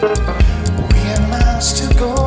We have miles to go.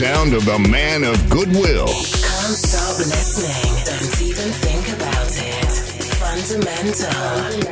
Sound of the man of goodwill. Stop listening. Don't even think about it. Fundamental.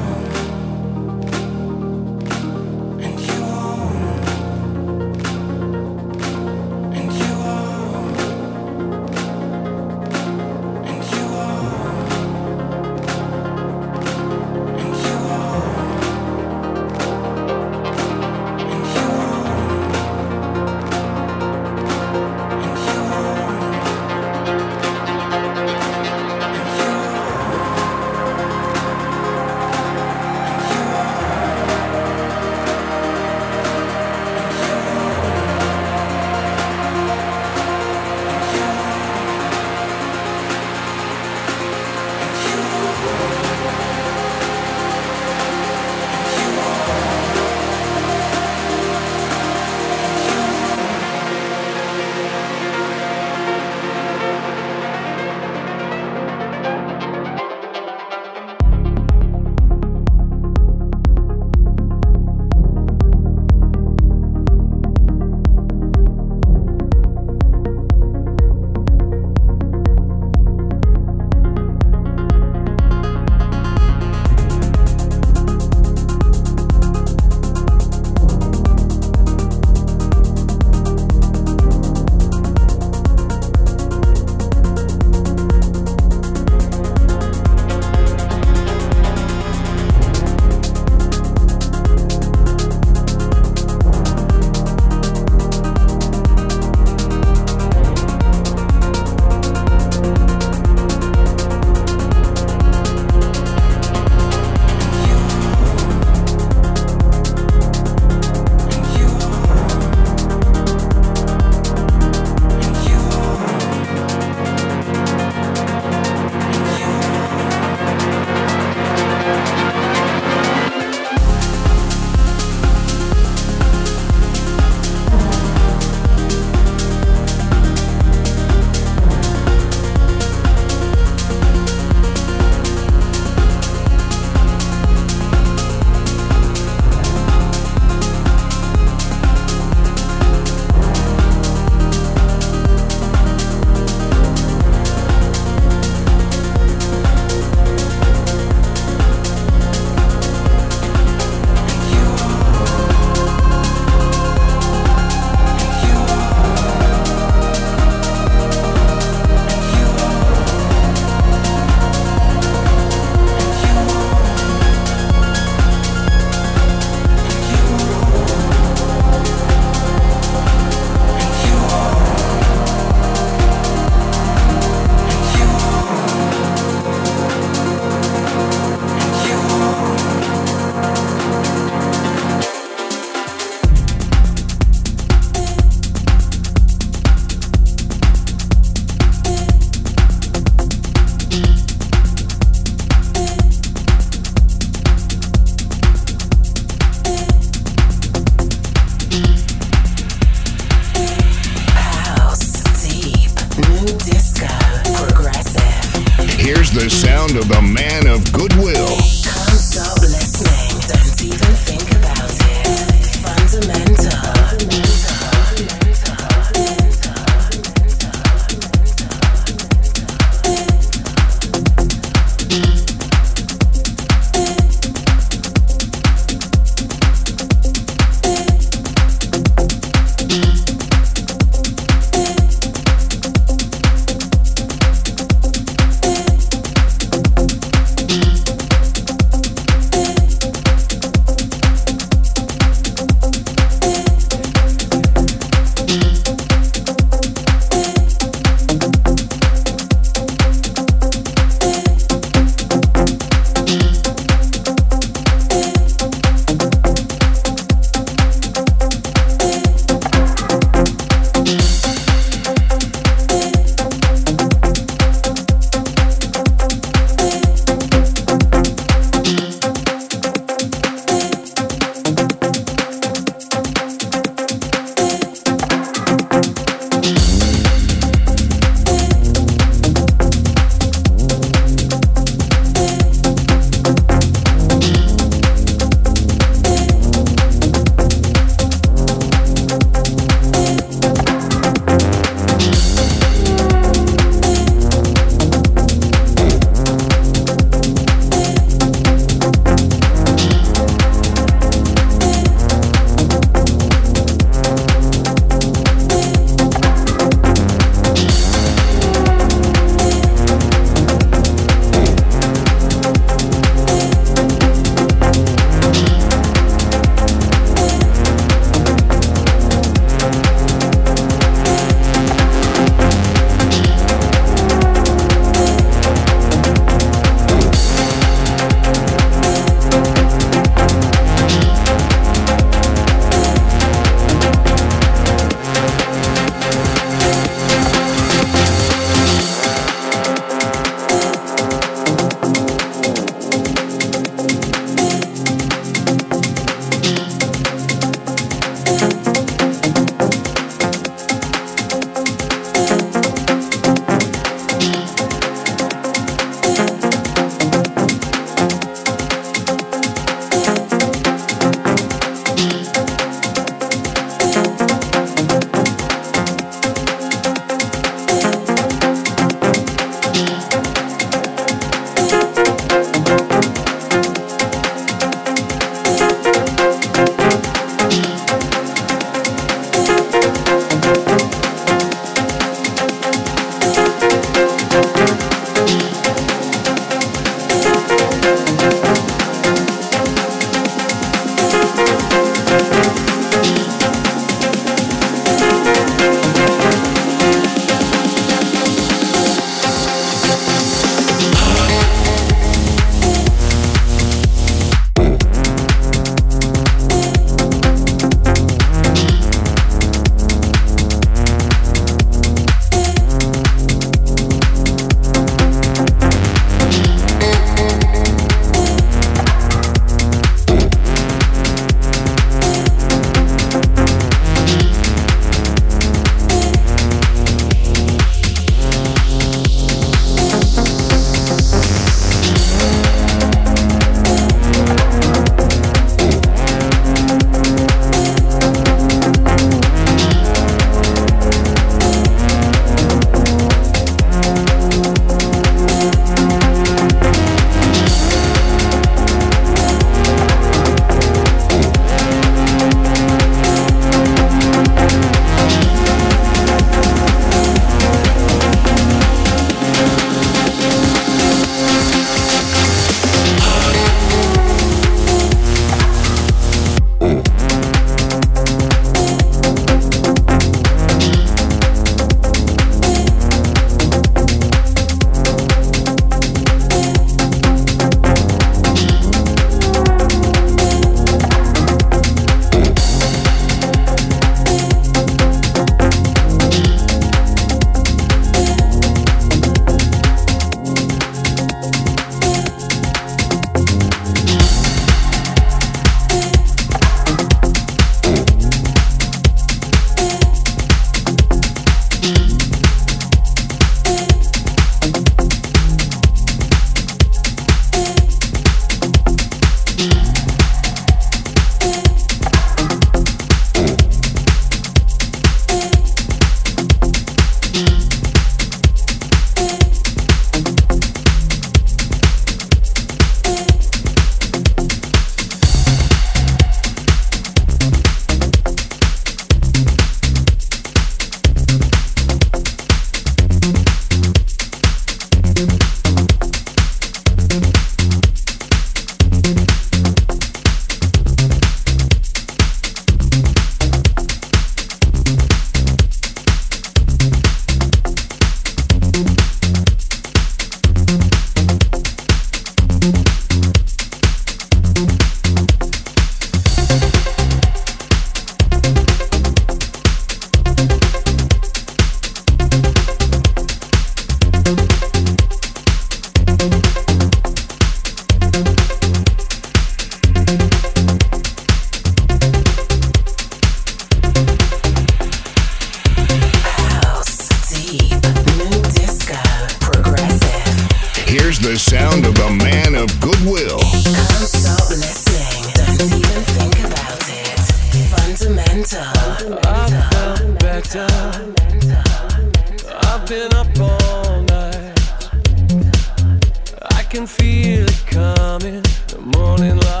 feel it coming. The morning light.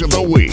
Of the week,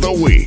tracks